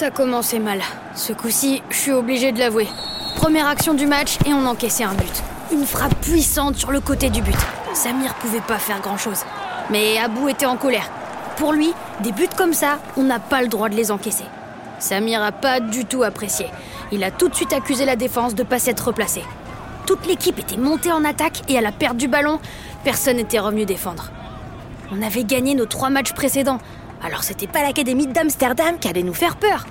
Ça commençait mal. Ce coup-ci, je suis obligé de l'avouer. Première action du match et on encaissait un but. Une frappe puissante sur le côté du but. Samir pouvait pas faire grand-chose. Mais Abou était en colère. Pour lui, des buts comme ça, on n'a pas le droit de les encaisser. Samir a pas du tout apprécié. Il a tout de suite accusé la défense de pas s'être replacée. Toute l'équipe était montée en attaque et à la perte du ballon, personne n'était revenu défendre. On avait gagné nos trois matchs précédents, alors c'était pas l'Académie d'Amsterdam qui allait nous faire peur.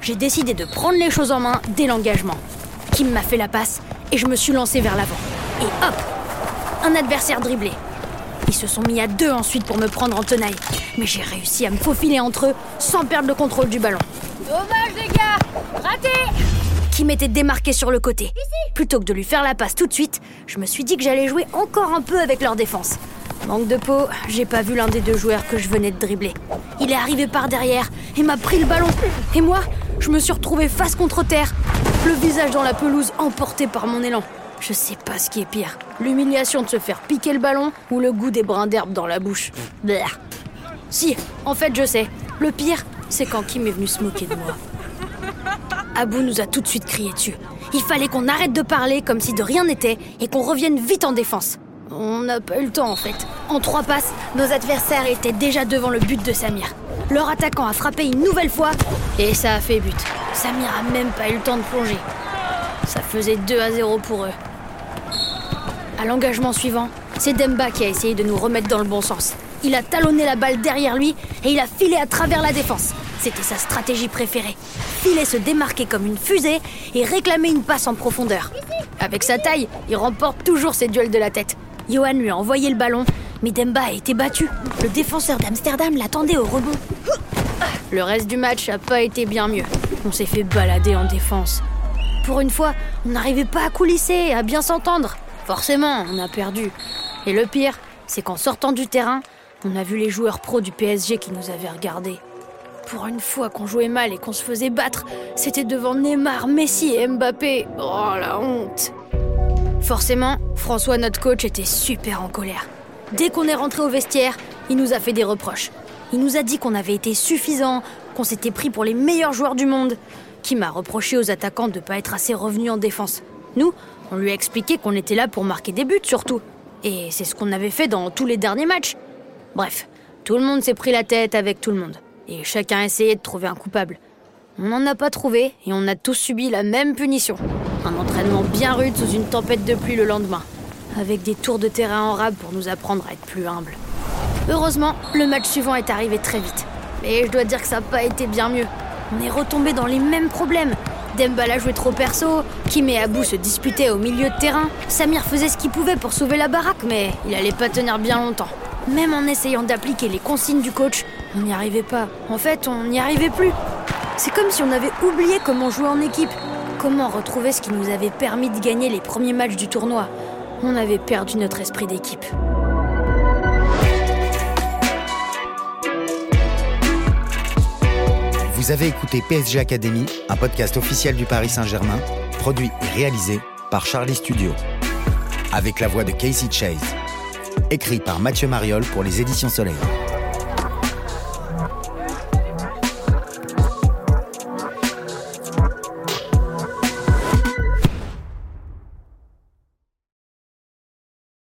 J'ai décidé de prendre les choses en main dès l'engagement. Kim m'a fait la passe et je me suis lancé vers l'avant. Et hop Un adversaire dribblé. Ils se sont mis à deux ensuite pour me prendre en tenaille. Mais j'ai réussi à me faufiler entre eux sans perdre le contrôle du ballon. Dommage les gars Raté Kim était démarqué sur le côté. Plutôt que de lui faire la passe tout de suite, je me suis dit que j'allais jouer encore un peu avec leur défense. Manque de peau, j'ai pas vu l'un des deux joueurs que je venais de dribbler. Il est arrivé par derrière et m'a pris le ballon. Et moi, je me suis retrouvé face contre terre, le visage dans la pelouse emporté par mon élan. Je sais pas ce qui est pire, l'humiliation de se faire piquer le ballon ou le goût des brins d'herbe dans la bouche. Blair. Si, en fait, je sais. Le pire, c'est quand Kim est venu se moquer de moi. Abou nous a tout de suite crié dessus. Il fallait qu'on arrête de parler comme si de rien n'était et qu'on revienne vite en défense. On n'a pas eu le temps en fait. En trois passes, nos adversaires étaient déjà devant le but de Samir. Leur attaquant a frappé une nouvelle fois et ça a fait but. Samir a même pas eu le temps de plonger. Ça faisait 2 à 0 pour eux. À l'engagement suivant, c'est Demba qui a essayé de nous remettre dans le bon sens. Il a talonné la balle derrière lui et il a filé à travers la défense. C'était sa stratégie préférée. Filer se démarquer comme une fusée et réclamer une passe en profondeur. Avec sa taille, il remporte toujours ses duels de la tête. Johan lui a envoyé le ballon, mais Demba a été battu. Le défenseur d'Amsterdam l'attendait au rebond. Le reste du match n'a pas été bien mieux. On s'est fait balader en défense. Pour une fois, on n'arrivait pas à coulisser, à bien s'entendre. Forcément, on a perdu. Et le pire, c'est qu'en sortant du terrain, on a vu les joueurs pros du PSG qui nous avaient regardés. Pour une fois qu'on jouait mal et qu'on se faisait battre, c'était devant Neymar, Messi et Mbappé. Oh la honte Forcément, François, notre coach, était super en colère. Dès qu'on est rentré au vestiaire, il nous a fait des reproches. Il nous a dit qu'on avait été suffisant, qu'on s'était pris pour les meilleurs joueurs du monde, qui m'a reproché aux attaquants de ne pas être assez revenus en défense. Nous, on lui a expliqué qu'on était là pour marquer des buts surtout. Et c'est ce qu'on avait fait dans tous les derniers matchs. Bref, tout le monde s'est pris la tête avec tout le monde. Et chacun a essayé de trouver un coupable. On n'en a pas trouvé et on a tous subi la même punition. Un entraînement bien rude sous une tempête de pluie le lendemain, avec des tours de terrain en rab pour nous apprendre à être plus humbles. Heureusement, le match suivant est arrivé très vite. Mais je dois dire que ça n'a pas été bien mieux. On est retombé dans les mêmes problèmes. Dembala jouait trop perso, Kim et Abou se disputaient au milieu de terrain. Samir faisait ce qu'il pouvait pour sauver la baraque, mais il allait pas tenir bien longtemps. Même en essayant d'appliquer les consignes du coach, on n'y arrivait pas. En fait, on n'y arrivait plus. C'est comme si on avait oublié comment jouer en équipe. Comment retrouver ce qui nous avait permis de gagner les premiers matchs du tournoi On avait perdu notre esprit d'équipe. Vous avez écouté PSG Academy, un podcast officiel du Paris Saint-Germain, produit et réalisé par Charlie Studio. Avec la voix de Casey Chase. Écrit par Mathieu Mariol pour les éditions Soleil.